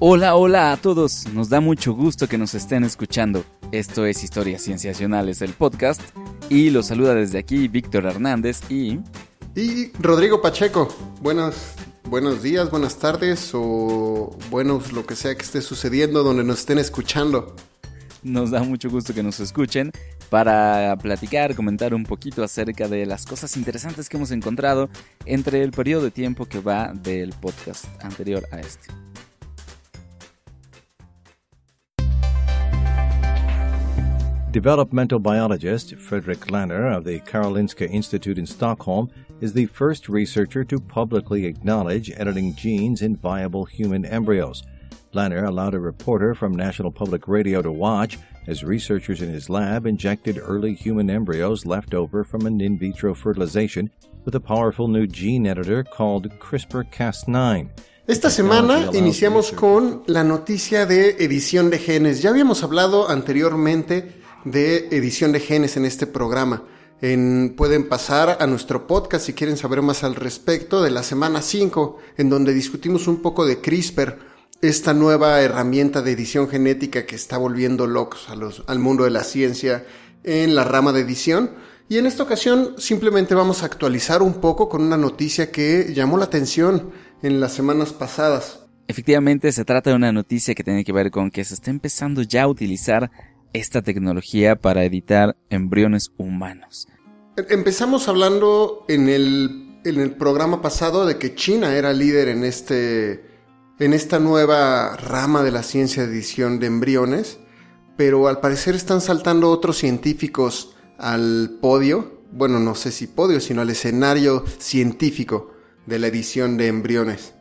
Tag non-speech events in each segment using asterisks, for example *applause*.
Hola, hola a todos. Nos da mucho gusto que nos estén escuchando. Esto es Historias Cienciacionales, el podcast. Y los saluda desde aquí Víctor Hernández y... Y Rodrigo Pacheco. Buenos, buenos días, buenas tardes o buenos lo que sea que esté sucediendo donde nos estén escuchando. Nos da mucho gusto que nos escuchen para platicar, comentar un poquito acerca de las cosas interesantes que hemos encontrado entre el periodo de tiempo que va del podcast anterior a este. Developmental biologist Frederick Lanner of the Karolinska Institute in Stockholm is the first researcher to publicly acknowledge editing genes in viable human embryos. Lanner allowed a reporter from National Public Radio to watch as researchers in his lab injected early human embryos left over from an in vitro fertilization with a powerful new gene editor called CRISPR-Cas9. Esta semana iniciamos con la noticia de edición de genes. Ya habíamos hablado anteriormente de edición de genes en este programa. pueden pasar a nuestro podcast si quieren saber más al respecto de la semana 5, en donde discutimos un poco de CRISPR, esta nueva herramienta de edición genética que está volviendo locos a los, al mundo de la ciencia en la rama de edición. Y en esta ocasión simplemente vamos a actualizar un poco con una noticia que llamó la atención en las semanas pasadas. Efectivamente, se trata de una noticia que tiene que ver con que se está empezando ya a utilizar esta tecnología para editar embriones humanos. Empezamos hablando en el, en el programa pasado de que China era líder en, este, en esta nueva rama de la ciencia de edición de embriones, pero al parecer están saltando otros científicos al podio, bueno, no sé si podio, sino al escenario científico de la edición de embriones.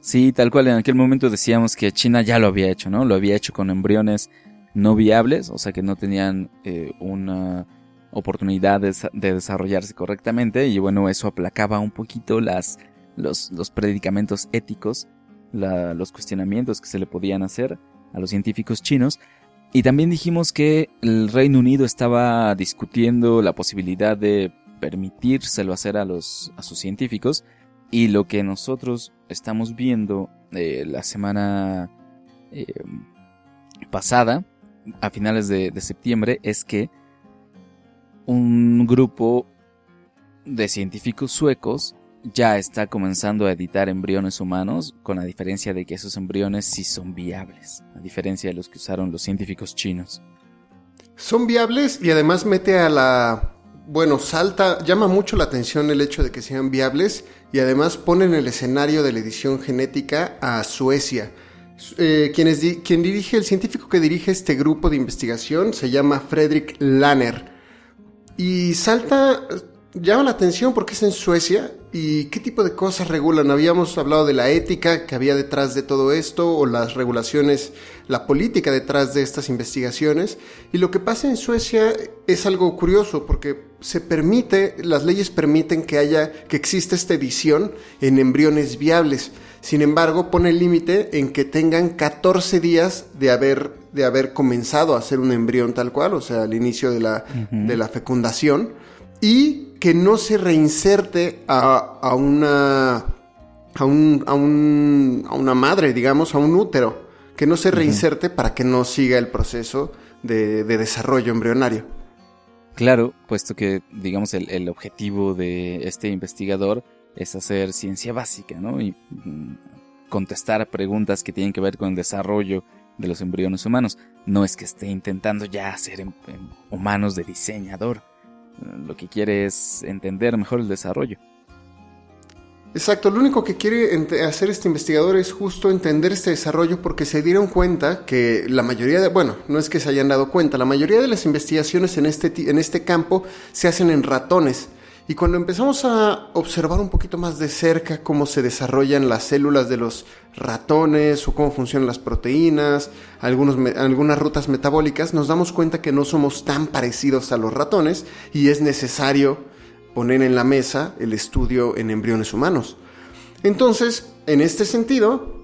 Sí, tal cual en aquel momento decíamos que China ya lo había hecho, ¿no? Lo había hecho con embriones no viables, o sea que no tenían eh, una oportunidad de, desarrollarse correctamente y bueno, eso aplacaba un poquito las, los, predicamentos éticos, los cuestionamientos que se le podían hacer a los científicos chinos. Y también dijimos que el Reino Unido estaba discutiendo la posibilidad de permitírselo hacer a, los, a sus científicos y lo que nosotros estamos viendo eh, la semana eh, pasada a finales de, septiembre es que un grupo de científicos suecos ya está comenzando a editar embriones humanos, con la diferencia de que esos embriones sí son viables, a diferencia de los que usaron los científicos chinos. Son viables y además mete a la... Bueno, salta, llama mucho la atención el hecho de que sean viables y además pone en el escenario de la edición genética a Suecia eh, dirige, el científico que dirige este grupo de investigación se llama Fredrik Lanner. Y salta, llama la atención porque es en Suecia y qué tipo de cosas regulan. Habíamos hablado de la ética que había detrás de todo esto o las regulaciones, la política detrás de estas investigaciones. Y lo que pasa en Suecia es algo curioso porque se permite, las leyes permiten que haya, que exista esta edición en embriones viables. Sin embargo, pone el límite en que tengan 14 días de haber, de haber comenzado a hacer un embrión tal cual, o sea, al inicio de la, de la fecundación, y que no se reinserte a, una, a, un, a, un, a una madre, digamos, a un útero, que no se reinserte para que no siga el proceso de, de desarrollo embrionario. Claro, puesto que, digamos, el, el objetivo de este investigador es hacer ciencia básica, ¿no? Y mm, contestar preguntas que tienen que ver con el desarrollo de los embriones humanos. No es que esté intentando ya hacer em, em, humanos de diseñador. Lo que quiere es entender mejor el desarrollo. Exacto, lo único que quiere hacer este investigador es justo entender este desarrollo porque se dieron cuenta que la mayoría de, bueno, no es que se hayan dado cuenta, la mayoría de las investigaciones en este, en este campo se hacen en ratones. Y cuando empezamos a observar un poquito más de cerca cómo se desarrollan las células de los ratones o cómo funcionan las proteínas, algunas rutas metabólicas, nos damos cuenta que no somos tan parecidos a los ratones y es necesario poner en la mesa el estudio en embriones humanos. Entonces, en este sentido,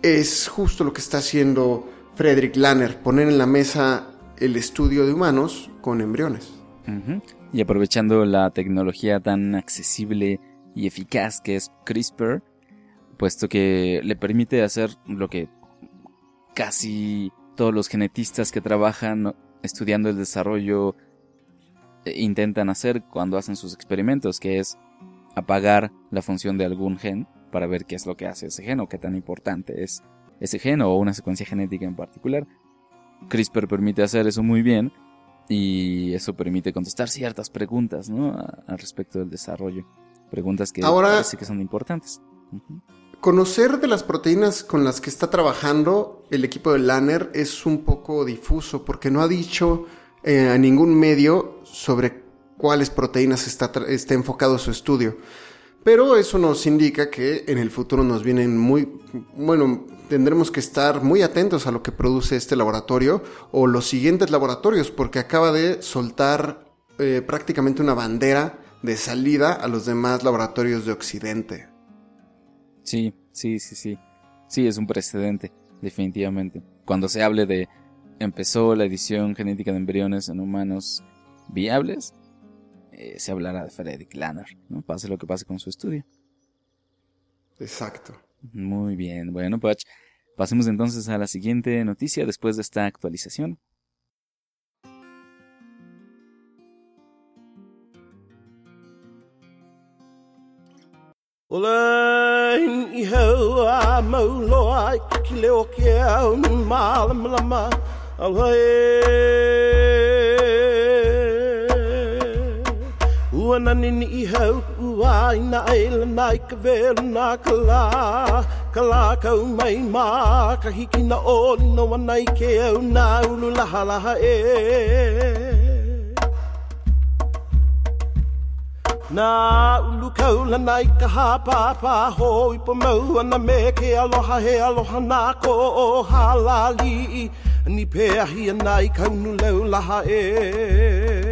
es justo lo que está haciendo Frederick Lanner, poner en la mesa el estudio de humanos con embriones. Y aprovechando la tecnología tan accesible y eficaz que es CRISPR, puesto que le permite hacer lo que casi todos los genetistas que trabajan estudiando el desarrollo eh, intentan hacer cuando hacen sus experimentos, que es apagar la función de algún gen para ver qué es lo que hace ese gen o qué tan importante es ese gen o una secuencia genética en particular. CRISPR permite hacer eso muy bien y eso permite contestar ciertas preguntas ¿no? al respecto del desarrollo. Preguntas que Ahora, parece que son importantes. Conocer de las proteínas con las que está trabajando el equipo de Lanner es un poco difuso porque no ha dicho eh, a ningún medio sobre cuáles proteínas está, está enfocado su estudio. Pero eso nos indica que en el futuro nos vienen muy, bueno, tendremos que estar muy atentos a lo que produce este laboratorio o los siguientes laboratorios, porque acaba de soltar eh, prácticamente una bandera de salida a los demás laboratorios de Occidente. Sí, sí, sí, sí. Sí, es un precedente, definitivamente. Cuando se hable de empezó la edición genética de embriones en humanos viables, eh, se hablará de Frederick Lanner, ¿no? Pase lo que pase con su estudio. Exacto. Muy bien. Bueno, Pach, pasemos entonces a la siguiente noticia después de esta actualización. Olain iho a maulo ai ki leo ke au malam lama alai Ua nani ni i hau ua i na eila nai ka velu na ka la Ka la ka umai ma ka hiki na oli no wanai ke au na e. ulu laha laha e. Na ulu ka ula nai ka ha pa pa ho i pa mau ana me ke aloha he aloha nā ko o halali Ni pe ahi anai ka unu leu laha e e.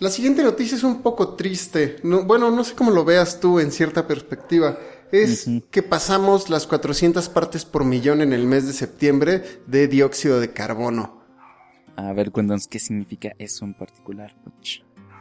La siguiente noticia es un poco triste. No, bueno, no sé cómo lo veas tú en cierta perspectiva. Es que pasamos las 400 partes por millón en el mes de septiembre de dióxido de carbono. A ver, cuéntanos qué significa eso en particular.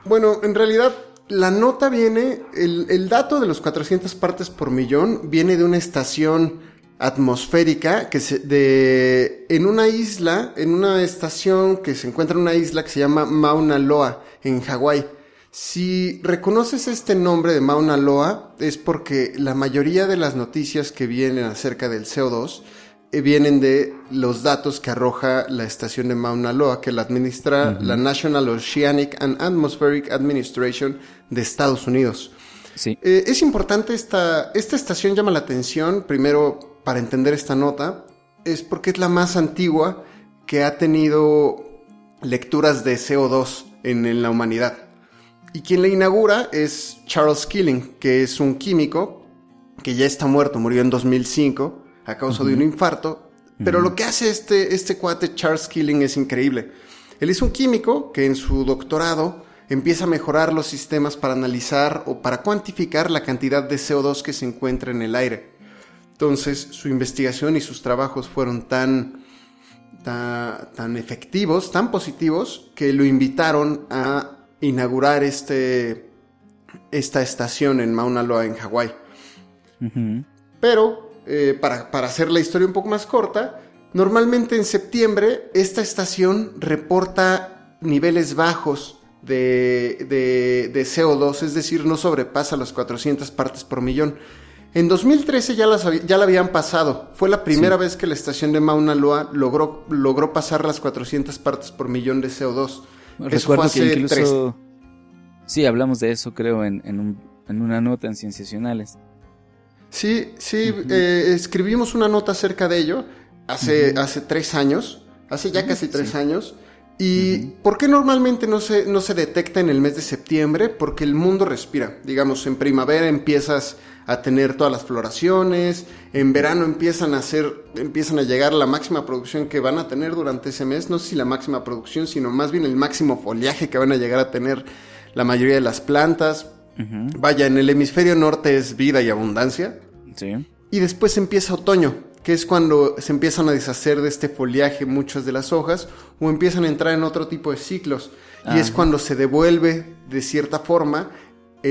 Bueno, en realidad la nota viene, el, el dato de los 400 partes por millón viene de una estación atmosférica que se, de, en una isla, en una estación que se encuentra en una isla que se llama Mauna Loa, en Hawái. Si reconoces este nombre de Mauna Loa es porque la mayoría de las noticias que vienen acerca del CO2 eh, vienen de los datos que arroja la estación de Mauna Loa, que la administra la National Oceanic and Atmospheric Administration de Estados Unidos. Sí. Eh, es importante esta, esta estación llama la atención, primero para entender esta nota, es porque es la más antigua que ha tenido lecturas de CO2 en, en la humanidad. Y quien la inaugura es Charles Killing, que es un químico que ya está muerto, murió en 2005 a causa de un infarto. Pero lo que hace este, este cuate Charles Killing es increíble. Él es un químico que en su doctorado empieza a mejorar los sistemas para analizar o para cuantificar la cantidad de CO2 que se encuentra en el aire. Entonces su investigación y sus trabajos fueron tan, tan, tan efectivos, tan positivos, que lo invitaron a inaugurar este, esta estación en Mauna Loa, en Hawái. Pero, eh, para, para hacer la historia un poco más corta, normalmente en septiembre esta estación reporta niveles bajos de, de- de CO2, es decir, no sobrepasa las 400 partes por millón. En 2013 ya, las ya la habían pasado. Fue la primera vez que la estación de Mauna Loa logró, logró pasar las 400 partes por millón de CO2. Eso fue Recuerdo que hace incluso... tres- Sí, hablamos de eso, creo, en, en, un- en una nota en Cienciacionales. Sí, sí, eh, escribimos una nota acerca de ello hace, hace tres años, hace ya casi tres años. ¿Y por qué normalmente no se, no se detecta en el mes de septiembre? Porque el mundo respira. Digamos, en primavera empiezas a tener todas las floraciones, en verano empiezan a hacer, empiezan a llegar la máxima producción que van a tener durante ese mes. No sé si la máxima producción, sino más bien el máximo follaje que van a llegar a tener la mayoría de las plantas. Vaya, en el hemisferio norte es vida y abundancia. Sí. Y después empieza otoño, que es cuando se empiezan a deshacer de este follaje muchas de las hojas o empiezan a entrar en otro tipo de ciclos. Y es cuando se devuelve de cierta forma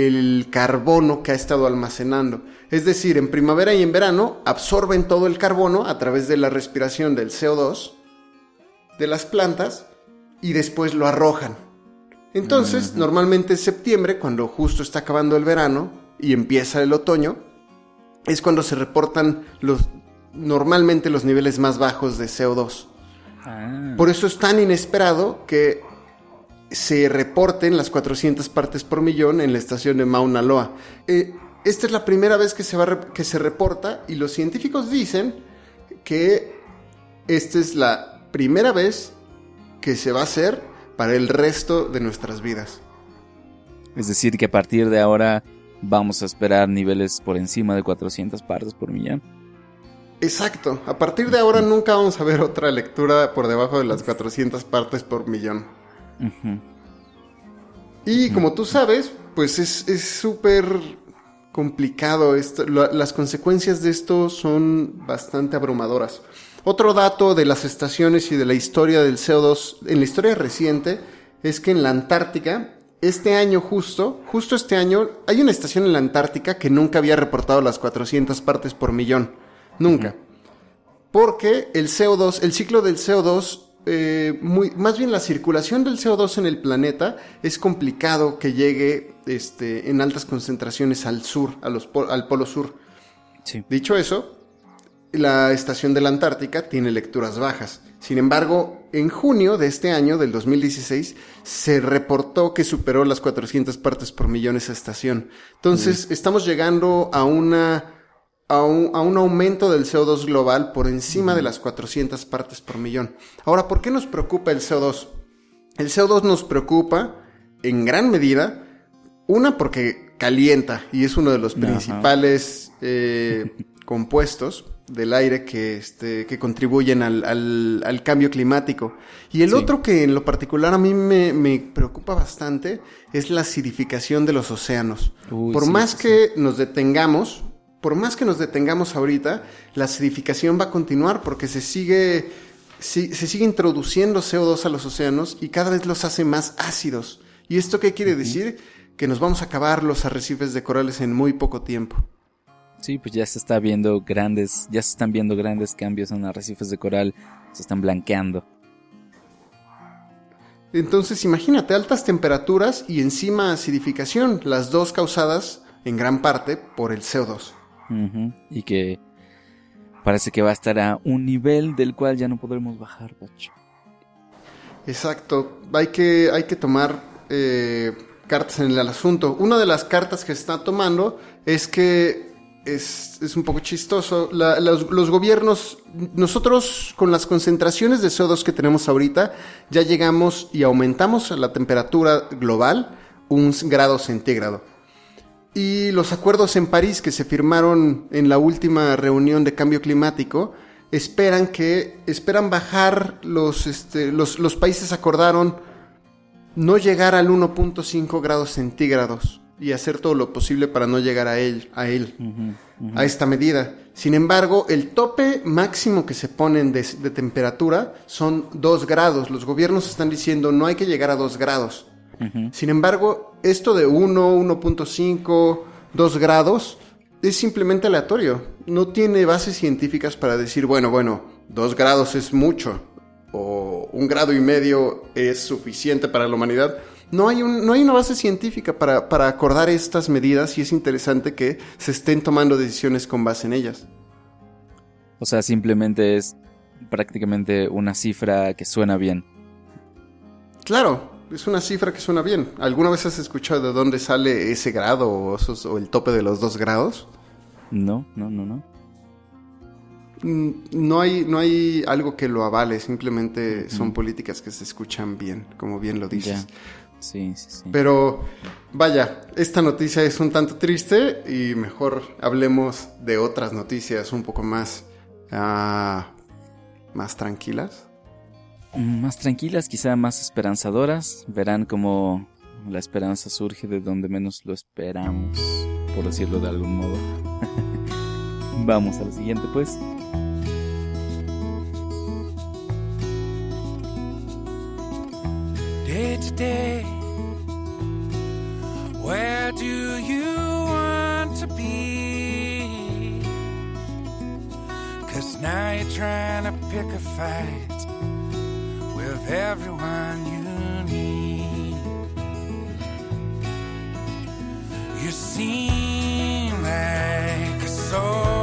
el carbono que ha estado almacenando. Es decir, en primavera y en verano absorben todo el carbono a través de la respiración del CO2 de las plantas y después lo arrojan. Entonces, normalmente en septiembre, cuando justo está acabando el verano y empieza el otoño, es cuando se reportan los normalmente los niveles más bajos de CO2. Ah. Por eso es tan inesperado que se reporten las 400 partes por millón en la estación de Mauna Loa. Eh, esta es la primera vez que se, va que se reporta y los científicos dicen que esta es la primera vez que se va a hacer para el resto de nuestras vidas. Es decir, que a partir de ahora vamos a esperar niveles por encima de 400 partes por millón. Exacto, a partir de ahora nunca vamos a ver otra lectura por debajo de las 400 partes por millón. Y como tú sabes, pues es súper complicado. Esto, las consecuencias de esto son bastante abrumadoras. Otro dato de las estaciones y de la historia del CO2, en la historia reciente, es que en la Antártica, este año justo, justo este año, hay una estación en la Antártica que nunca había reportado las 400 partes por millón. Nunca. Porque el CO2, el ciclo del CO2 eh, muy, más bien la circulación del CO2 en el planeta es complicado que llegue este, en altas concentraciones al sur, a los, al polo sur. Dicho eso, la estación de la Antártica tiene lecturas bajas. Sin embargo, en junio de este año, del 2016, se reportó que superó las 400 partes por millón esa estación. Entonces, estamos llegando a una a un, aumento del CO2 global por encima de las 400 partes por millón. Ahora, ¿por qué nos preocupa el CO2? El CO2 nos preocupa en gran medida, una porque calienta y es uno de los principales eh, *laughs* compuestos del aire que, este, que contribuyen al, cambio climático. Y el otro que en lo particular a mí me, preocupa bastante es la acidificación de los océanos. Por más que nos detengamos, por más que nos detengamos ahorita, la acidificación va a continuar porque se sigue, se sigue introduciendo CO2 a los océanos y cada vez los hace más ácidos. ¿Y esto qué quiere decir? Que nos vamos a acabar los arrecifes de corales en muy poco tiempo. Sí, pues ya se está viendo grandes, ya se están viendo grandes cambios en arrecifes de coral, se están blanqueando. Entonces imagínate altas temperaturas y encima acidificación, las dos causadas en gran parte por el CO2. Y que parece que va a estar a un nivel del cual ya no podremos bajar, Exacto. Hay que, hay que tomar eh, cartas en el asunto. Una de las cartas que está tomando es que es, un poco chistoso. los, los, gobiernos, nosotros con las concentraciones de CO2 que tenemos ahorita, ya llegamos y aumentamos la temperatura global un grado centígrado. Y los acuerdos en París que se firmaron en la última reunión de cambio climático esperan que esperan bajar los, este, los, los países acordaron no llegar al 1.5 grados centígrados y hacer todo lo posible para no llegar a él, a él, a esta medida. Sin embargo, el tope máximo que se ponen de, de, temperatura son 2 grados. Los gobiernos están diciendo no hay que llegar a 2 grados. Sin embargo, esto de 1, 1.5, 2 grados es simplemente aleatorio. No tiene bases científicas para decir, bueno, bueno, 2 grados es mucho o un grado y medio es suficiente para la humanidad. No hay, no hay una base científica para, para acordar estas medidas y es interesante que se estén tomando decisiones con base en ellas. O sea, simplemente es prácticamente una cifra que suena bien. Claro, es una cifra que suena bien. ¿Alguna vez has escuchado de dónde sale ese grado o, el tope de los dos grados? No, no, no, no. Mm, no hay, no hay algo que lo avale, simplemente son políticas que se escuchan bien, como bien lo dices. Sí, sí, sí. Pero vaya, esta noticia es un tanto triste y mejor hablemos de otras noticias un poco más, ah, más tranquilas más tranquilas, quizá más esperanzadoras. Verán cómo la esperanza surge de donde menos lo esperamos, por decirlo de algún modo. *laughs* Vamos a lo siguiente, pues. Where do you want to be? Cause now to pick a fight everyone you need. You seem like a soldier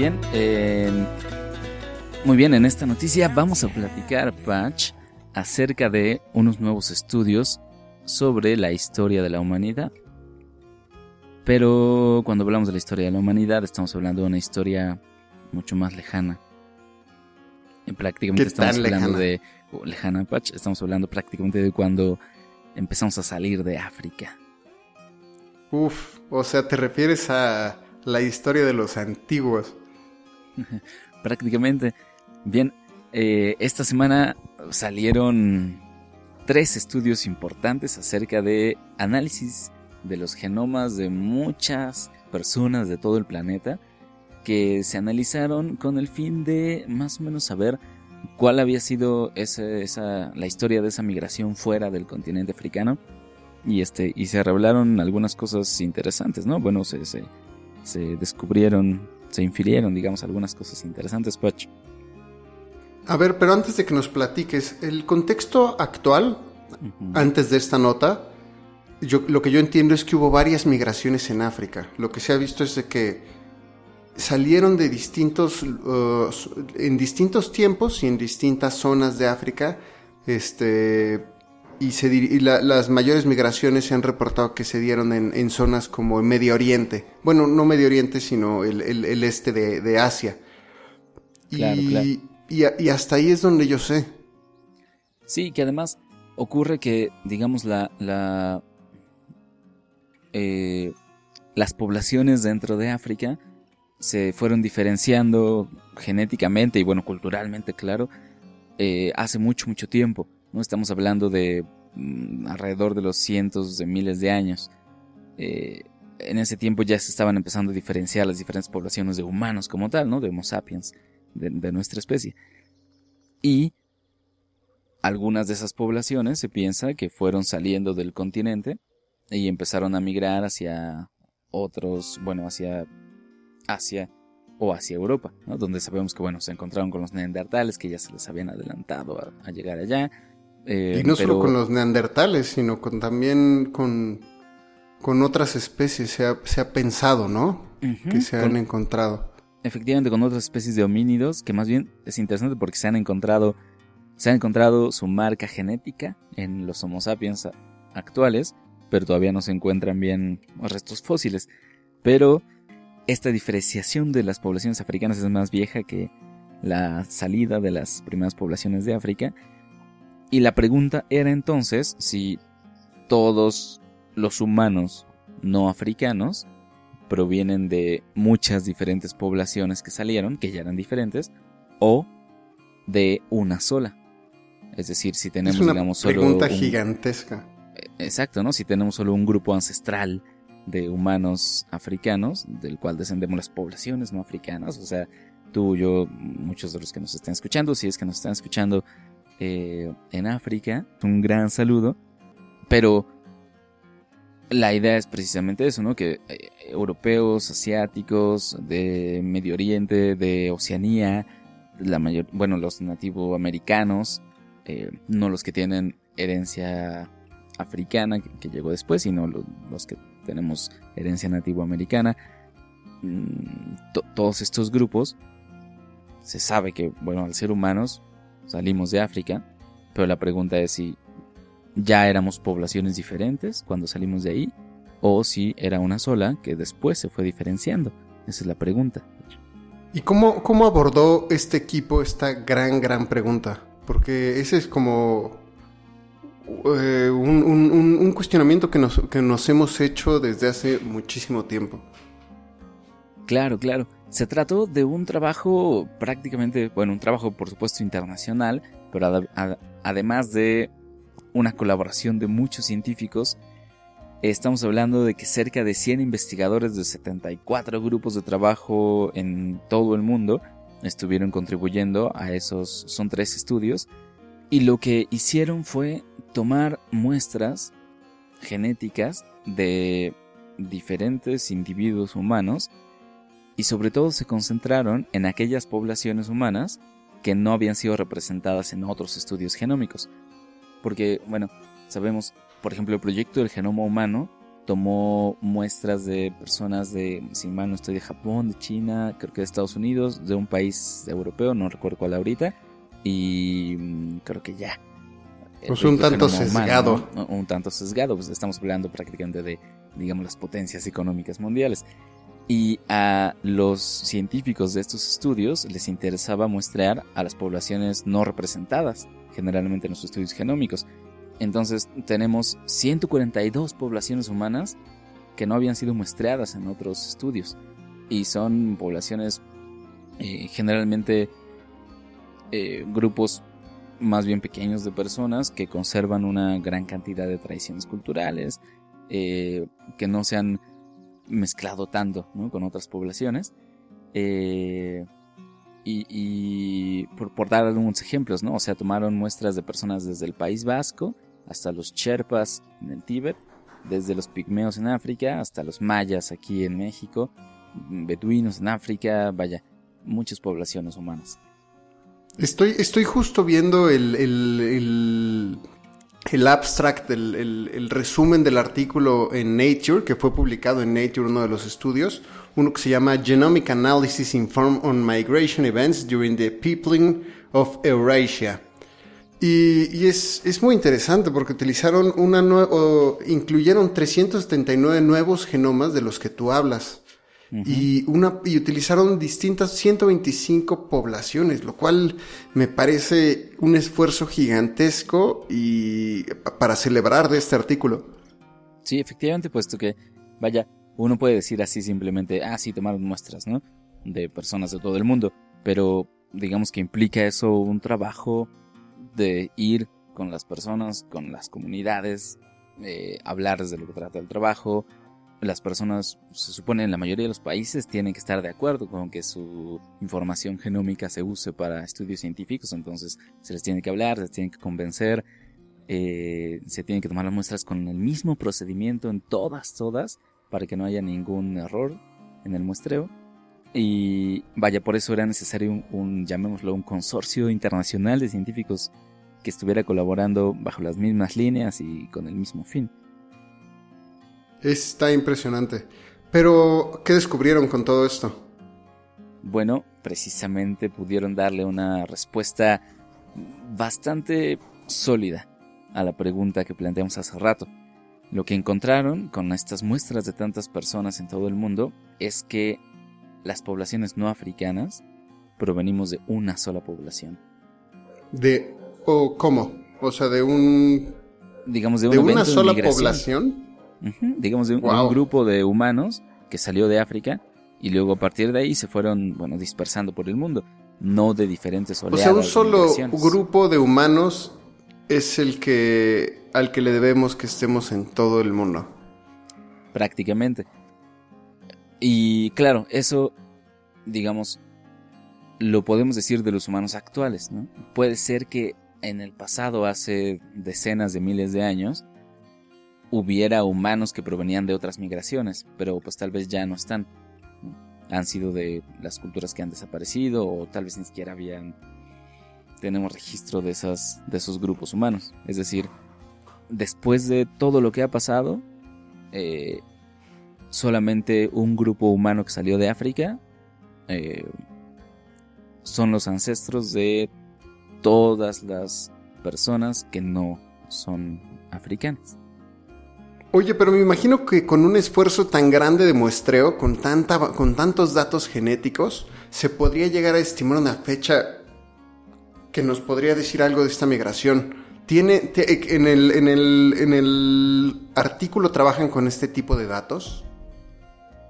bien. eh, muy bien, en esta noticia vamos a platicar, Patch, acerca de unos nuevos estudios sobre la historia de la humanidad. Pero cuando hablamos de la historia de la humanidad, estamos hablando de una historia mucho más lejana. Prácticamente ¿Qué estamos hablando lejana? de oh, lejana, Patch. Estamos hablando prácticamente de cuando empezamos a salir de África. Uf, o sea, te refieres a la historia de los antiguos. *laughs* prácticamente. Bien, eh, esta semana salieron tres estudios importantes acerca de análisis de los genomas de muchas personas de todo el planeta que se analizaron con el fin de más o menos saber cuál había sido esa, la historia de esa migración fuera del continente africano y este y se revelaron algunas cosas interesantes, ¿no? Bueno, se, se, se descubrieron, se infirieron, digamos, algunas cosas interesantes, Patch. A ver, pero antes de que nos platiques, el contexto actual, antes de esta nota, yo, lo que yo entiendo es que hubo varias migraciones en África. Lo que se ha visto es de que salieron de distintos, uh, en distintos tiempos y en distintas zonas de África, este, y, se, dir- y la- las mayores migraciones se han reportado que se dieron en, en zonas como Medio Oriente. Bueno, no Medio Oriente, sino el, el- el este de, de Asia. Claro, y, claro. y a- y hasta ahí es donde yo sé. Sí, que además ocurre que, digamos, la, la eh, las poblaciones dentro de África se fueron diferenciando genéticamente y, bueno, culturalmente, claro, eh, hace mucho, mucho tiempo. No estamos hablando de mm, alrededor de los cientos de miles de años. Eh, en ese tiempo ya se estaban empezando a diferenciar las diferentes poblaciones de humanos como tal, ¿no? De Homo sapiens, de, nuestra especie. Y algunas de esas poblaciones se piensa que fueron saliendo del continente y empezaron a migrar hacia otros, bueno, hacia Asia o hacia Europa, donde sabemos que, bueno, se encontraron con los neandertales que ya se les habían adelantado a llegar allá. Eh, Y no solo con los neandertales, sino con también con, con otras especies se ha, se ha pensado, ¿no? Que se con- han encontrado. efectivamente con otras especies de homínidos que más bien es interesante porque se han encontrado se ha encontrado su marca genética en los Homo sapiens actuales, pero todavía no se encuentran bien restos fósiles. Pero esta diferenciación de las poblaciones africanas es más vieja que la salida de las primeras poblaciones de África. Y la pregunta era entonces si todos los humanos no africanos provienen de muchas diferentes poblaciones que salieron, que ya eran diferentes, o de una sola. Es decir, si tenemos, es una digamos, solo. pregunta un- gigantesca. Exacto, ¿no? Si tenemos solo un grupo ancestral de humanos africanos, del cual descendemos las poblaciones no africanas, o sea, tú, yo, muchos de los que nos están escuchando, si es que nos están escuchando eh, en África, un gran saludo, pero la idea es precisamente eso, ¿no? Que eh, europeos, asiáticos, de Medio Oriente, de Oceanía, la mayor, bueno, los nativoamericanos, eh, no los que tienen herencia africana que, llegó después, sino lo- los que tenemos herencia nativoamericana. Mm, to- todos estos grupos se sabe que, bueno, al ser humanos salimos de África, pero la pregunta es si ya éramos poblaciones diferentes cuando salimos de ahí o si era una sola que después se fue diferenciando. Esa es la pregunta. ¿Y cómo, cómo abordó este equipo esta gran, gran pregunta? Porque ese es como eh, un, un- un cuestionamiento que nos, que nos hemos hecho desde hace muchísimo tiempo. Claro, claro. Se trató de un trabajo prácticamente, bueno, un trabajo por supuesto internacional, pero ad- ad- además de una colaboración de muchos científicos, estamos hablando de que cerca de 100 investigadores de 74 grupos de trabajo en todo el mundo estuvieron contribuyendo a esos, son tres estudios, y lo que hicieron fue tomar muestras genéticas de diferentes individuos humanos y sobre todo se concentraron en aquellas poblaciones humanas que no habían sido representadas en otros estudios genómicos. Porque, bueno, sabemos, por ejemplo, el proyecto del genoma humano tomó muestras de personas de, si mal no estoy, de Japón, de China, creo que de Estados Unidos, de un país europeo, no recuerdo cuál ahorita, y mm, creo que ya. Pues un tanto humano, sesgado. ¿no? Un tanto sesgado, pues estamos hablando prácticamente de, digamos, las potencias económicas mundiales. Y a los científicos de estos estudios les interesaba muestrear a las poblaciones no representadas, generalmente en los estudios genómicos. Entonces tenemos 142 poblaciones humanas que no habían sido muestreadas en otros estudios. Y son poblaciones eh, generalmente eh, grupos más bien pequeños de personas que conservan una gran cantidad de tradiciones culturales, eh, que no se han mezclado tanto con otras poblaciones. Eh, y, por, dar algunos ejemplos, ¿no? O sea, tomaron muestras de personas desde el País Vasco hasta los Sherpas en el Tíbet, desde los pigmeos en África hasta los mayas aquí en México, beduinos en África, vaya, muchas poblaciones humanas. Estoy, estoy justo viendo el, el abstract, el, el- el resumen del artículo en Nature, que fue publicado en Nature, uno de los estudios, uno que se llama Genomic Analysis Informed on Migration Events During the Peopling of Eurasia. Y, y es, es muy interesante porque utilizaron una nue- o incluyeron 379 nuevos genomas de los que tú hablas. Y, una, y utilizaron distintas 125 poblaciones, lo cual me parece un esfuerzo gigantesco y para celebrar de este artículo. Sí, efectivamente, puesto que, vaya, uno puede decir así simplemente, ah, sí, tomaron muestras, ¿no? De personas de todo el mundo, pero digamos que implica eso un trabajo de ir con las personas, con las comunidades, eh, hablarles de lo que trata el trabajo. Las personas, se supone en la mayoría de los países, tienen que estar de acuerdo con que su información genómica se use para estudios científicos, entonces se les tiene que hablar, se les tiene que convencer, eh, se tienen que tomar las muestras con el mismo procedimiento en todas, todas, para que no haya ningún error en el muestreo. Y vaya, por eso era necesario un, un, llamémoslo, un consorcio internacional de científicos que estuviera colaborando bajo las mismas líneas y con el mismo fin. Está impresionante. Pero, ¿qué descubrieron con todo esto? Bueno, precisamente pudieron darle una respuesta bastante sólida a la pregunta que planteamos hace rato. Lo que encontraron con estas muestras de tantas personas en todo el mundo es que las poblaciones no africanas provenimos de una sola población. ¿De o cómo? O sea, de un Digamos de, un de una de sola digamos de un, Wow. un grupo de humanos que salió de África y luego a partir de ahí se fueron, bueno, dispersando por el mundo, no de diferentes O oleadas. sea, un solo grupo de humanos es el que al que le debemos que estemos en todo el mundo. prácticamente. Y claro, eso, digamos, lo podemos decir de los humanos actuales, ¿no? Puede ser que en el pasado, hace decenas de miles de años, hubiera humanos que provenían de otras migraciones, pero pues tal vez ya no están. Han sido de las culturas que han desaparecido o tal vez ni siquiera habían tenemos registro de esas de esos grupos humanos. Es decir, después de todo lo que ha pasado, eh, solamente un grupo humano que salió de África eh, son los ancestros de todas las personas que no son africanas. Oye, pero me imagino que con un esfuerzo tan grande de muestreo, con, tantos datos genéticos, ¿se podría llegar a estimar una fecha que nos podría decir algo de esta migración? ¿Tiene, en, el, en, el, en el artículo trabajan con este tipo de datos?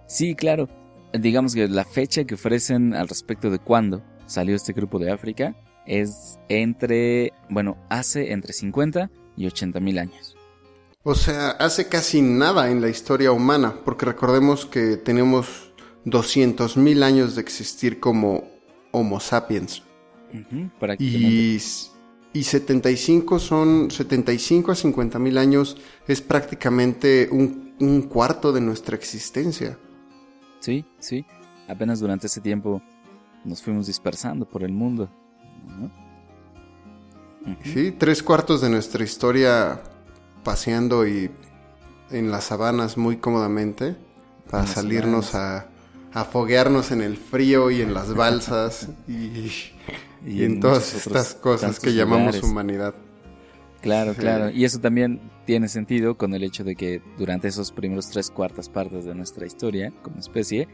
Sí, claro. Digamos que la fecha que ofrecen al respecto de cuándo salió este grupo de África es entre, bueno, hace entre 50 y 80 mil años. O sea, hace casi nada en la historia humana, porque recordemos que tenemos 200.000 años de existir como Homo sapiens. Ujú, prácticamente. Y, y 75 son 75 a 50 mil años es prácticamente un, un cuarto de nuestra existencia. Sí, sí. Apenas durante ese tiempo nos fuimos dispersando por el mundo. Sí, tres cuartos de nuestra historia paseando y en las sabanas muy cómodamente para las salirnos a, a foguearnos en el frío y en las *laughs* balsas y, y en todas estas cosas que llamamos lugares. humanidad. Claro, Sí. claro. Y eso también tiene sentido con el hecho de que durante esos primeros tres cuartas partes de nuestra historia como especie,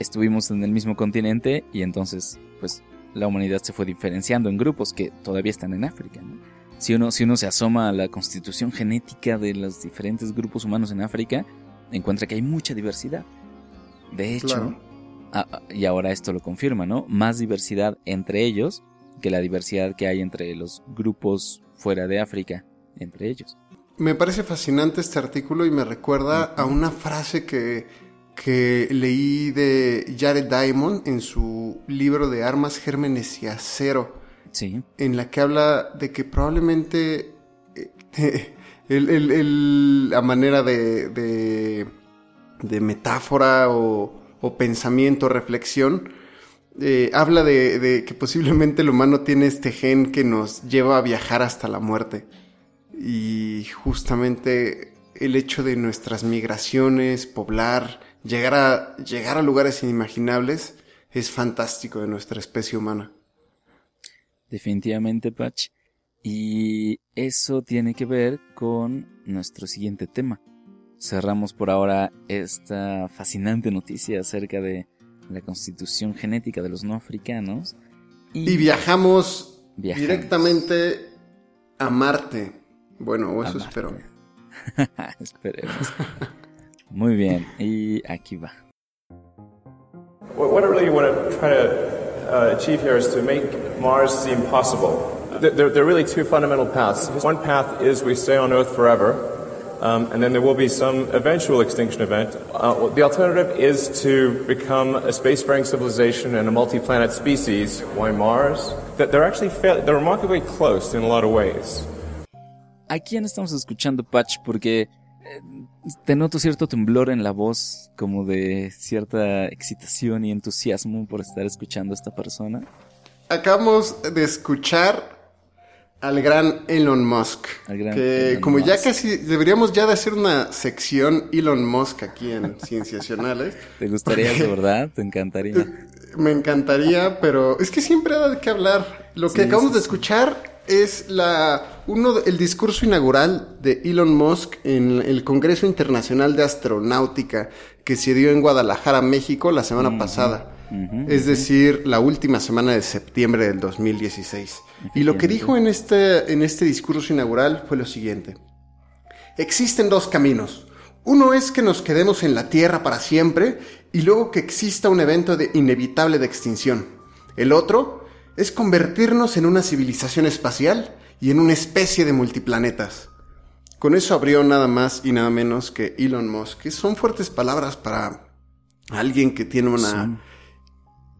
estuvimos en el mismo continente y entonces, pues, la humanidad se fue diferenciando en grupos que todavía están en África. ¿no? Si, uno, si uno se asoma a la constitución genética de los diferentes grupos humanos en África, encuentra que hay mucha diversidad. De hecho, Claro. Y ahora esto lo confirma, ¿no? Más diversidad entre ellos que la diversidad que hay entre los grupos fuera de África, entre ellos. Me parece fascinante este artículo y me recuerda a una frase que, que leí de Jared Diamond en su libro de Armas, Gérmenes y Acero, Sí, en la que habla de que probablemente eh, *laughs* el- el- el- la manera de, de, de metáfora o, o pensamiento, reflexión, eh, habla de, de que posiblemente el humano tiene este gen que nos lleva a viajar hasta la muerte. Y justamente el hecho de nuestras migraciones, poblar, llegar a, llegar a lugares inimaginables, es fantástico de nuestra especie humana. Definitivamente, Patch. Y eso tiene que ver con nuestro siguiente tema. Cerramos por ahora esta fascinante noticia acerca de la constitución genética de los no africanos. Y viajamos Viajamos. directamente a Marte. Bueno, eso Marte. espero. *laughs* Esperemos. Muy bien, y aquí va. What what I really want to try to uh, achieve here is to make Mars seem possible. There, there, are really two fundamental paths. One path is we stay on Earth forever, um, and then there will be some eventual extinction event. Uh, the alternative is to become a spacefaring civilization and a multi-planet species. Why Mars? That they're actually they're remarkably close in a lot of ways. ¿A quién estamos escuchando, Patch? Porque eh, te noto cierto temblor en la voz, como de cierta excitación y entusiasmo por estar escuchando a esta persona. Acabamos de escuchar al gran Elon Musk. Al gran que Elon como ya casi deberíamos ya de hacer una sección Elon Musk aquí en *laughs* Cienciacionales. ¿Te gustaría eso, verdad? ¿Te encantaría? *laughs* Me encantaría, pero es que siempre de qué hablar. Lo que Sí, acabamos sí, de sí. escuchar es la uno de- el discurso inaugural de Elon Musk en el Congreso Internacional de Astronáutica que se dio en Guadalajara, México, la semana pasada. es decir, la última semana de septiembre del 2016. Y lo que dijo en este, en este discurso inaugural fue lo siguiente. Existen dos caminos. Uno es que nos quedemos en la Tierra para siempre y luego que exista un evento de inevitable de extinción. El otro es convertirnos en una civilización espacial y en una especie de multiplanetas. Con eso abrió nada más y nada menos que Elon Musk, que son fuertes palabras para alguien que tiene una.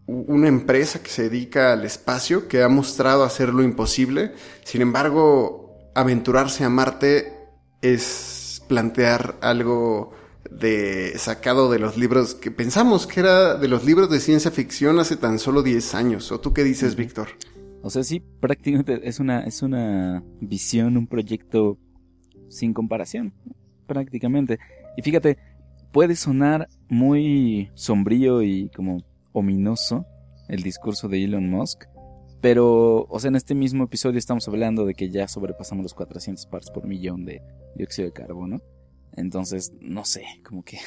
Una empresa que se dedica al espacio, que ha mostrado hacer lo imposible. Sin embargo, aventurarse a Marte es plantear algo de sacado de los libros que pensamos que era de los libros de ciencia ficción hace tan solo 10 años. ¿O tú qué dices, Víctor? O sea, sí, prácticamente es una, es una visión, un proyecto sin comparación, prácticamente. Y fíjate, puede sonar muy sombrío y como ominoso el discurso de Elon Musk, pero, o sea, en este mismo episodio estamos hablando de que ya sobrepasamos los 400 parts por millón de dióxido de carbono. Entonces, no sé, como que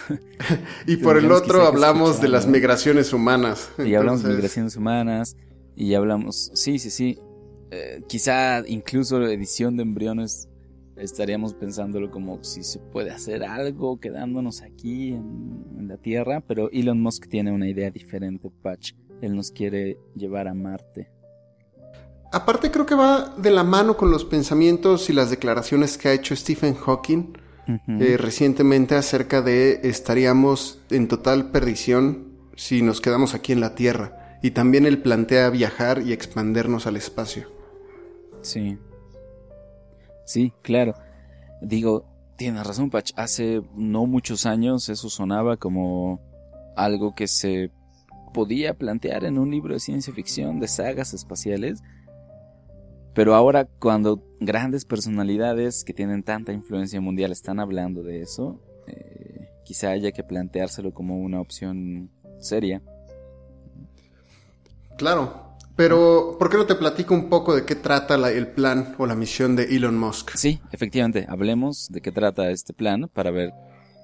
*laughs* y por el otro hablamos de las migraciones humanas. Y hablamos de migraciones humanas y hablamos, sí, sí, sí. Eh, quizá incluso la edición de embriones estaríamos pensándolo como si se puede hacer algo quedándonos aquí en, en la Tierra, pero Elon Musk tiene una idea diferente, Patch. Él nos quiere llevar a Marte. Aparte creo que va de la mano con los pensamientos y las declaraciones que ha hecho Stephen Hawking eh, recientemente acerca de estaríamos en total perdición si nos quedamos aquí en la Tierra. Y también él plantea viajar y expandernos al espacio. Sí. Sí, claro. Digo, tienes razón, Patch. Hace no muchos años eso sonaba como algo que se podía plantear en un libro de ciencia ficción de sagas espaciales. Pero ahora cuando grandes personalidades que tienen tanta influencia mundial están hablando de eso, eh, quizá haya que planteárselo como una opción seria. Claro. Pero, ¿por qué no te platico un poco de qué trata la- el plan o la misión de Elon Musk? Sí, efectivamente, hablemos de qué trata este plan para ver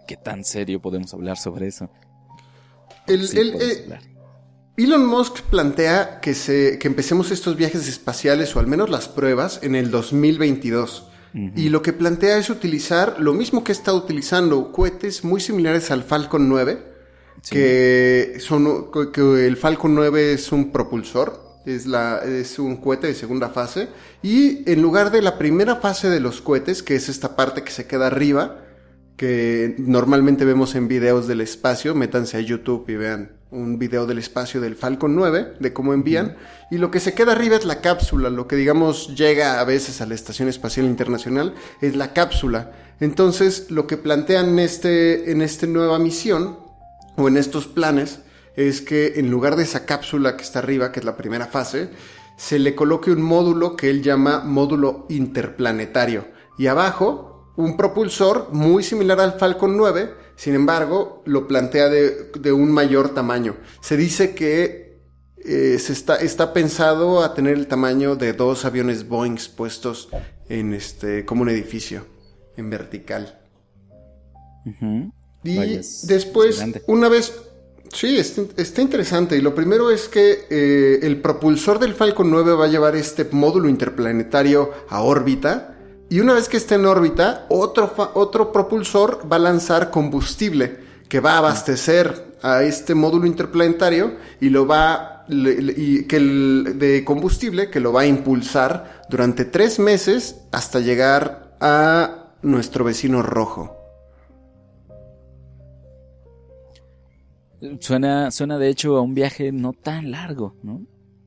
qué tan serio podemos hablar sobre eso. El- Sí, el- podemos eh. Elon Musk plantea que, se, que empecemos estos viajes espaciales o al menos las pruebas en el 2022. Y lo que plantea es utilizar lo mismo que estado utilizando, cohetes muy similares al Falcon 9, Sí. que son que el Falcon 9 es un propulsor, es la es un cohete de segunda fase y en lugar de la primera fase de los cohetes, que es esta parte que se queda arriba, que normalmente vemos en videos del espacio, métanse a YouTube y vean un video del espacio del Falcon 9, de cómo envían, y lo que se queda arriba es la cápsula, lo que digamos llega a veces a la Estación Espacial Internacional es la cápsula. Entonces, lo que plantean este en esta nueva misión o en estos planes es que en lugar de esa cápsula que está arriba, que es la primera fase, se le coloque un módulo que él llama módulo interplanetario. Y abajo, un propulsor muy similar al Falcon 9, sin embargo, lo plantea de, de un mayor tamaño. Se dice que eh, se está, está pensado a tener el tamaño de dos aviones Boeing puestos en este, como un edificio, en vertical. Y Vaya, después, una vez... Sí, está, interesante. Y lo primero es que eh, el propulsor del Falcon 9 va a llevar este módulo interplanetario a órbita. Y una vez que esté en órbita, otro, otro propulsor va a lanzar combustible que va a abastecer a este módulo interplanetario y lo va y que el, de combustible que lo va a impulsar durante tres meses hasta llegar a nuestro vecino rojo. Suena, suena de hecho a un viaje no tan largo, ¿no?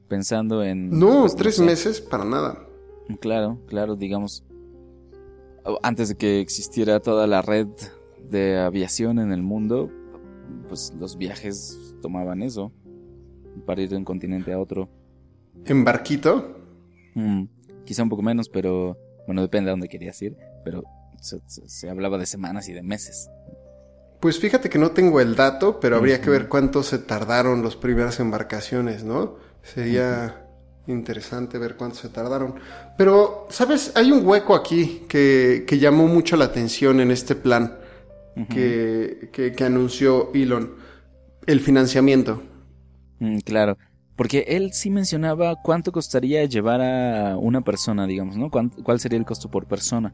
Pensando en... No, tres sé. meses para nada. Claro, claro, digamos, antes de que existiera toda la red de aviación en el mundo, pues los viajes tomaban eso, para ir de un continente a otro. En barquito. Mm, quizá un poco menos, pero bueno, depende de dónde querías ir, pero se, se- se hablaba de semanas y de meses. Pues fíjate que no tengo el dato, pero habría que ver cuánto se tardaron las primeras embarcaciones, ¿no? Sería interesante ver cuánto se tardaron. Pero, ¿sabes? Hay un hueco aquí que, que llamó mucho la atención en este plan que, que, que anunció Elon. El financiamiento. Mm, claro, porque él sí mencionaba cuánto costaría llevar a una persona, digamos, ¿no? ¿Cuán- ¿Cuál sería el costo por persona?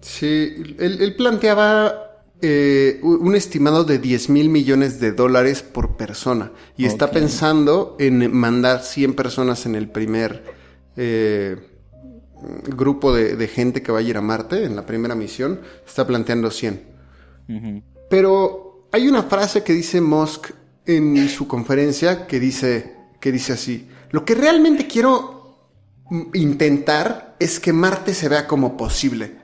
Sí, él, él planteaba eh, un estimado de 10 mil millones de dólares por persona y está pensando en mandar 100 personas en el primer eh, grupo de, de gente que va a ir a Marte, en la primera misión, está planteando 100. Ujú. Pero hay una frase que dice Musk en su conferencia que dice, que dice así, lo que realmente quiero intentar es que Marte se vea como posible.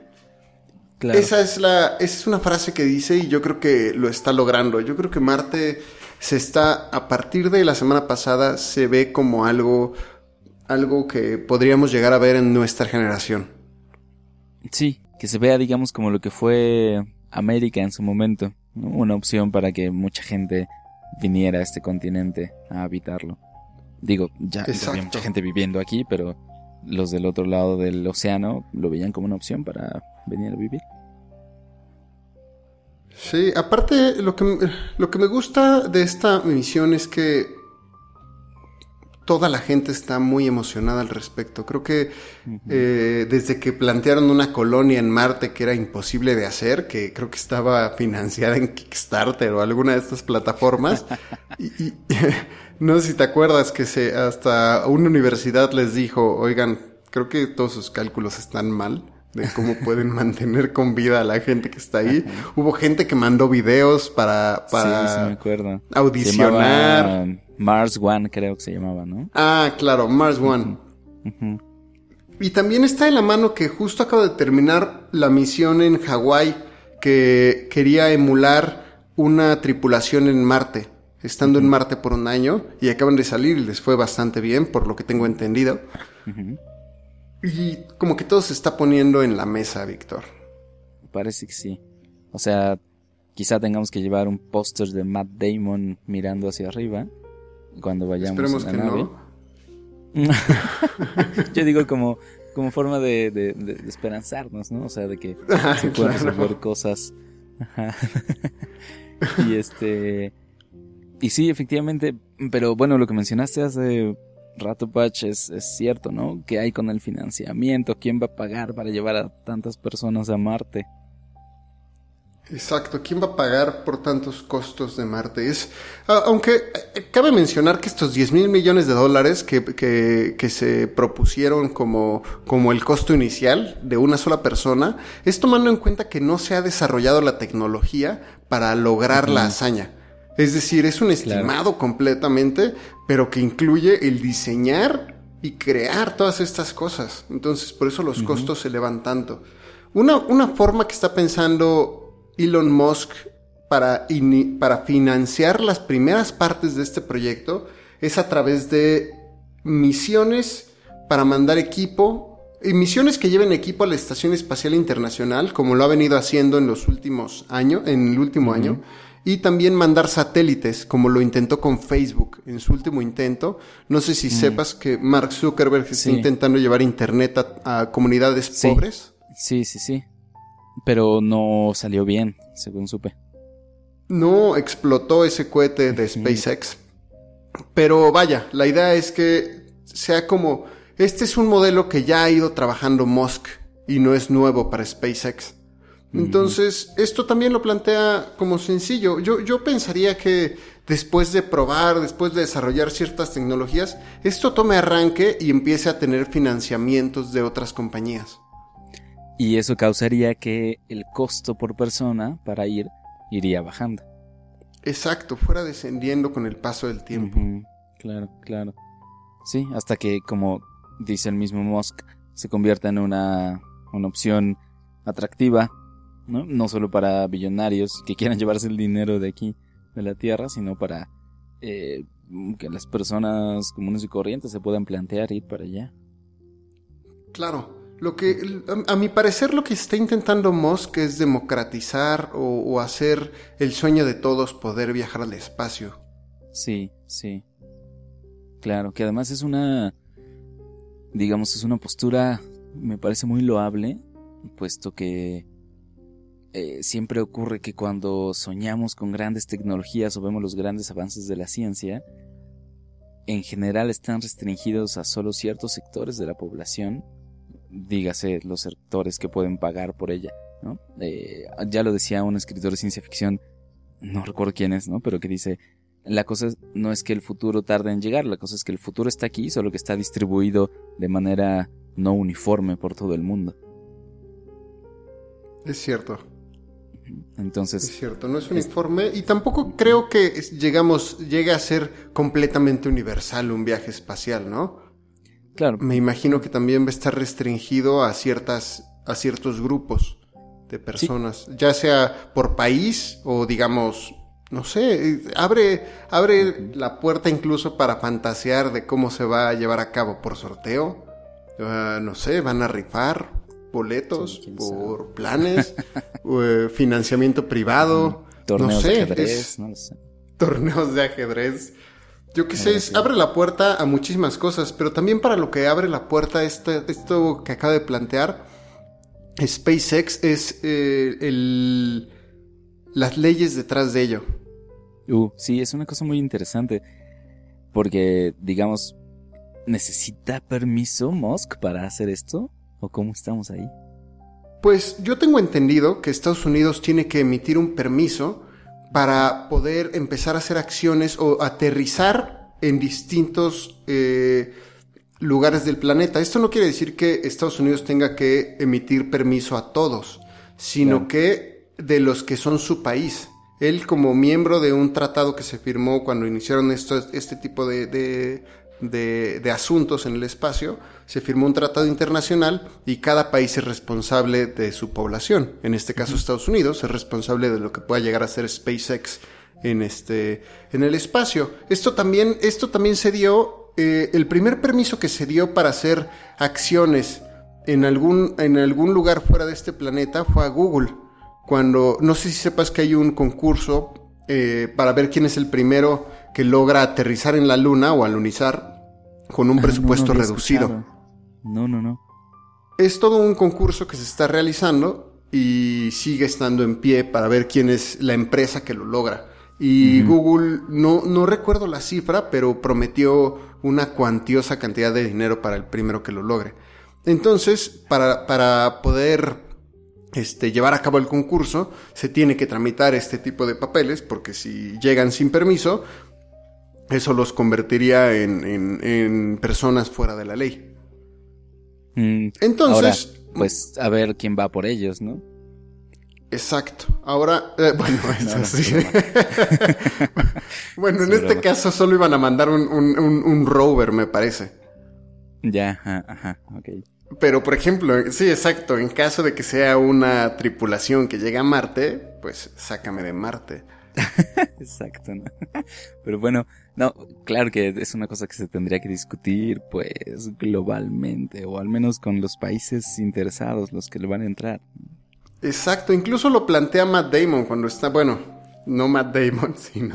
Claro. Esa es la, esa es una frase que dice y yo creo que lo está logrando. Yo creo que Marte se está, a partir de la semana pasada, se ve como algo, algo que podríamos llegar a ver en nuestra generación. Sí, que se vea, digamos, como lo que fue América en su momento, ¿no? Una opción para que mucha gente viniera a este continente a habitarlo. Digo, ya, ya había mucha gente viviendo aquí, pero los del otro lado del océano lo veían como una opción para venir a vivir. Sí, aparte lo que, lo que me gusta de esta misión es que toda la gente está muy emocionada al respecto. Creo que eh, desde que plantearon una colonia en Marte que era imposible de hacer, que creo que estaba financiada en Kickstarter o alguna de estas plataformas, *laughs* y, *laughs* no sé si te acuerdas que se, hasta una universidad les dijo, oigan, creo que todos sus cálculos están mal de cómo *laughs* pueden mantener con vida a la gente que está ahí. Hubo gente que mandó videos para, para audicionar. Mars One creo que se llamaba, ¿no? Ah, claro, Mars One. Y también está en la mano que justo acaba de terminar la misión en Hawái que quería emular una tripulación en Marte, estando en Marte por un año y acaban de salir y les fue bastante bien, por lo que tengo entendido. Y como que todo se está poniendo en la mesa, Víctor. Parece que sí. O sea, quizá tengamos que llevar un póster de Matt Damon mirando hacia arriba cuando vayamos Esperemos que No. *laughs* Yo digo como, como forma de, de, esperanzarnos, ¿no? O sea, de que *laughs* se puedan resolver cosas. *laughs* y este... Y sí, efectivamente, pero bueno, lo que mencionaste hace rato, Patch, es, es, cierto, ¿no? ¿Qué hay con el financiamiento? ¿Quién va a pagar para llevar a tantas personas a Marte? Exacto, ¿quién va a pagar por tantos costos de Marte? Es, aunque eh, cabe mencionar que estos 10 mil millones de dólares que, que, se propusieron como, como el costo inicial de una sola persona, es tomando en cuenta que no se ha desarrollado la tecnología para lograr la hazaña. Es decir, es un estimado completamente, pero que incluye el diseñar y crear todas estas cosas. Entonces, por eso los costos se elevan tanto. Una, una forma que está pensando Elon Musk para, para financiar las primeras partes de este proyecto es a través de misiones para mandar equipo y misiones que lleven equipo a la Estación Espacial Internacional, como lo ha venido haciendo en los últimos años, en el último año y también mandar satélites, como lo intentó con Facebook en su último intento. No sé si mm. sepas que Mark Zuckerberg está intentando llevar Internet a, comunidades pobres. Sí, sí, sí. Pero no salió bien, según supe. No explotó ese cohete de SpaceX. Pero vaya, la idea es que sea como... Este es un modelo que ya ha ido trabajando Musk y no es nuevo para SpaceX. Entonces, esto también lo plantea como sencillo. Yo, yo pensaría que después de probar, después de desarrollar ciertas tecnologías, esto tome arranque y empiece a tener financiamientos de otras compañías. Y eso causaría que el costo por persona para ir iría bajando. Exacto, fuera descendiendo con el paso del tiempo. Claro, claro. Sí, hasta que, como dice el mismo Musk, se convierta en una, una opción atractiva ¿no? No solo para billonarios que quieran llevarse el dinero de aquí, de la tierra, sino para eh, que las personas comunes y corrientes se puedan plantear ir para allá. Claro. Lo que, a, mi parecer, lo que está intentando Musk es democratizar o, o hacer el sueño de todos poder viajar al espacio. Sí, sí. Claro, que además es una, digamos, es una postura, me parece muy loable, puesto que eh, siempre ocurre que cuando soñamos con grandes tecnologías o vemos los grandes avances de la ciencia, en general están restringidos a solo ciertos sectores de la población, dígase los sectores que pueden pagar por ella. Eh, ya lo decía un escritor de ciencia ficción, no recuerdo quién es, ¿no? pero que dice, la cosa no es que el futuro tarde en llegar, la cosa es que el futuro está aquí, solo que está distribuido de manera no uniforme por todo el mundo. Es cierto. Entonces. Es cierto, no es un informe y tampoco creo que llegamos, llegue a ser completamente universal un viaje espacial, ¿no? Claro. Me imagino que también va a estar restringido a ciertas, a ciertos grupos de personas, ya sea por país o digamos, no sé, abre, abre la puerta incluso para fantasear de cómo se va a llevar a cabo por sorteo. Ah, no sé, van a rifar, boletos, por planes, *laughs* eh, financiamiento privado, torneos de ajedrez, no sé. Torneos de ajedrez. Yo qué sé, abre la puerta a muchísimas cosas, pero también para lo que abre la puerta este, esto que acaba de plantear, SpaceX es eh, el, las leyes detrás de ello. Uh, sí, es una cosa muy interesante. Porque, digamos, ¿necesita permiso Musk para hacer esto? ¿O cómo estamos ahí? Pues yo tengo entendido que Estados Unidos tiene que emitir un permiso para poder empezar a hacer acciones o aterrizar en distintos eh, lugares del planeta. Esto no quiere decir que Estados Unidos tenga que emitir permiso a todos, sino que de los que son su país. Él como miembro de un tratado que se firmó cuando iniciaron esto, este tipo de, de, de, asuntos en el espacio, se firmó un tratado internacional y cada país es responsable de su población. En este caso Estados Unidos es responsable de lo que pueda llegar a ser SpaceX en este en el espacio. Esto también esto también se dio eh, el primer permiso que se dio para hacer acciones en algún en algún lugar fuera de este planeta fue a Google cuando, no sé si sepas que hay un concurso eh, para ver quién es el primero que logra aterrizar en la luna o alunizar con un ah, presupuesto reducido. No, no, no. Es todo un concurso que se está realizando y sigue estando en pie para ver quién es la empresa que lo logra. Y Google, no, no recuerdo la cifra, pero prometió una cuantiosa cantidad de dinero para el primero que lo logre. Entonces, para, para poder este, llevar a cabo el concurso, se tiene que tramitar este tipo de papeles, porque si llegan sin permiso, eso los convertiría en, personas fuera de la ley. Mm, Entonces... pues a ver quién va por ellos, ¿no? Exacto. Ahora, eh, *laughs* bueno, sí. *laughs* bueno, en este caso solo iban a mandar un, un, rover, me parece. Ya, ajá, ajá, ok. Pero, por ejemplo, sí, exacto, en caso de que sea una tripulación que llegue a Marte, pues sácame de Marte. *laughs* exacto, ¿no? *laughs* Pero bueno, no, claro que es una cosa que se tendría que discutir, pues, globalmente, o al menos con los países interesados, los que le van a entrar. Exacto, incluso lo plantea Matt Damon cuando está, bueno, no Matt Damon, *laughs* sino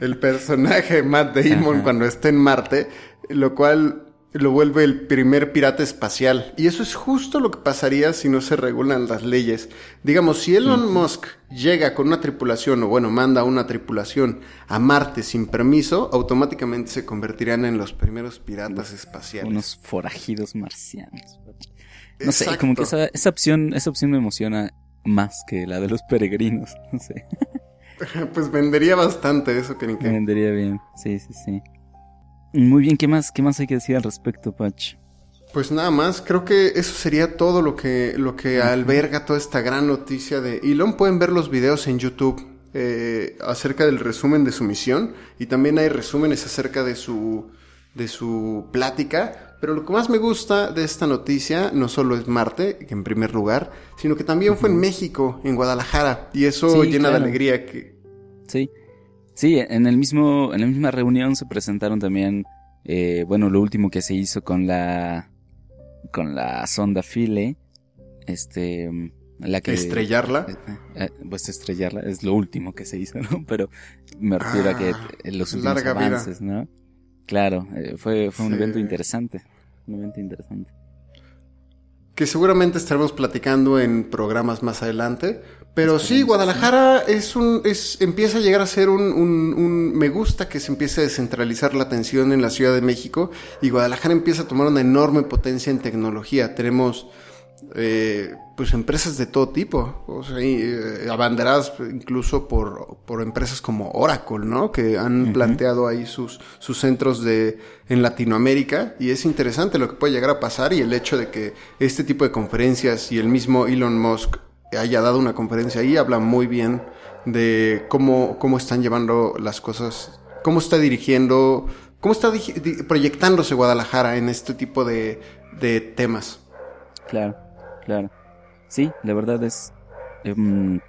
el personaje Matt Damon cuando está en Marte, lo cual lo vuelve el primer pirata espacial. Y eso es justo lo que pasaría si no se regulan las leyes. Digamos, si Elon Musk llega con una tripulación, o bueno, manda una tripulación a Marte sin permiso, automáticamente se convertirían en los primeros piratas espaciales. Unos forajidos marcianos. No sé, como que esa, esa, opción, esa opción me emociona más que la de los peregrinos. *laughs* No sé. *laughs* pues vendería bastante eso, que. Vendería bien, sí, sí, sí. Muy bien, ¿qué más, qué más hay que decir al respecto, Patch? Pues nada más, creo que eso sería todo lo que, lo que alberga toda esta gran noticia de Elon. Pueden ver los videos en YouTube eh, acerca del resumen de su misión y también hay resúmenes acerca de su, de su plática. Pero lo que más me gusta de esta noticia no solo es Marte, que en primer lugar, sino que también fue en México, en Guadalajara, y eso llena de alegría que... Sí, Sí, en el mismo, en la misma reunión se presentaron también, eh, bueno, lo último que se hizo con la, con la sonda Philae, este, la que estrellarla, eh, eh, pues estrellarla es lo último que se hizo, *laughs* ¿no? Pero me refiero a que ah, los últimos avances, ¿no? Claro, fue, fue un evento interesante, un evento interesante. Que seguramente estaremos platicando en programas más adelante, pero sí, Guadalajara es un, es, empieza a llegar a ser un, un, un, me gusta que se empiece a descentralizar la atención en la Ciudad de México y Guadalajara empieza a tomar una enorme potencia en tecnología. Tenemos, eh, pues empresas de todo tipo, o sea, eh, abanderadas incluso por, por empresas como Oracle, ¿no? Que han planteado ahí sus, sus centros de, en Latinoamérica y es interesante lo que puede llegar a pasar y el hecho de que este tipo de conferencias y el mismo Elon Musk haya dado una conferencia ahí, habla muy bien de cómo, cómo están llevando las cosas, cómo está dirigiendo, cómo está proyectándose Guadalajara en este tipo de, de temas. Claro, claro. Sí, la verdad es em,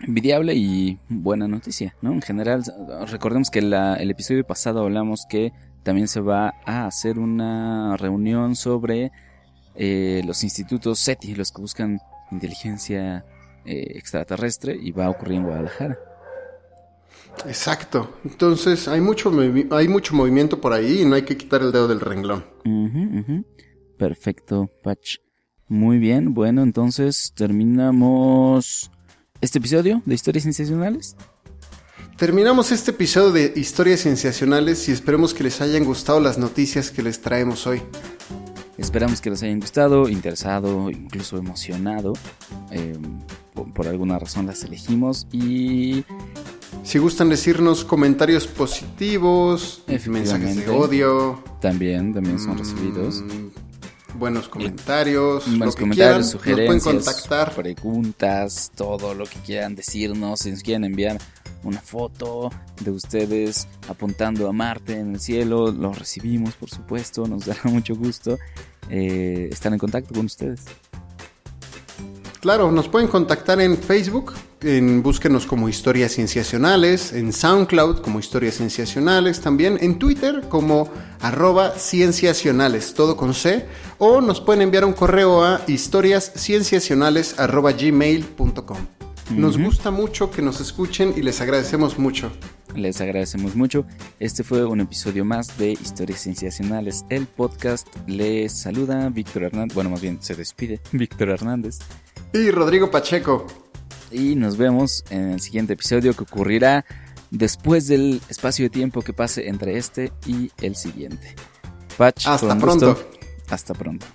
envidiable y buena noticia, ¿no? En general, recordemos que la, el episodio pasado hablamos que también se va a hacer una reunión sobre eh, los institutos SETI, los que buscan inteligencia eh, extraterrestre y va a ocurrir en Guadalajara. Exacto. Entonces hay mucho, hay mucho movimiento por ahí y no hay que quitar el dedo del renglón. Perfecto, Patch. Muy bien, bueno, entonces terminamos este episodio de Historias Sensacionales. Terminamos este episodio de Historias Sensacionales y esperemos que les hayan gustado las noticias que les traemos hoy. Esperamos que les hayan gustado, interesado, incluso emocionado. Eh, por, por alguna razón las elegimos y Si gustan decirnos comentarios positivos, mensajes de odio, también, también son recibidos. mm, buenos comentarios, Buenos lo que comentarios, quieran, nos pueden sugerencias, contactar. preguntas, todo lo que quieran decirnos, si nos quieren enviar una foto de ustedes apuntando a Marte en el cielo, lo recibimos por supuesto, nos dará *laughs* mucho gusto eh, estar en contacto con ustedes. Claro, nos pueden contactar en Facebook, en búsquenos como Historias Cienciacionales, en SoundCloud como Historias Cienciacionales, también en Twitter como arroba cienciacionales, todo con C, o nos pueden enviar un correo a historiascienciacionales arroba gmail.com. Nos gusta mucho que nos escuchen y les agradecemos mucho. Les agradecemos mucho. Este fue un episodio más de Historias Sensacionales. El podcast les saluda Víctor Hernández. Bueno, más bien se despide Víctor Hernández. Y Rodrigo Pacheco, Y nos vemos en el siguiente episodio que ocurrirá después del espacio de tiempo que pase entre este y el siguiente. Patch, Hasta gusto. pronto. Hasta pronto.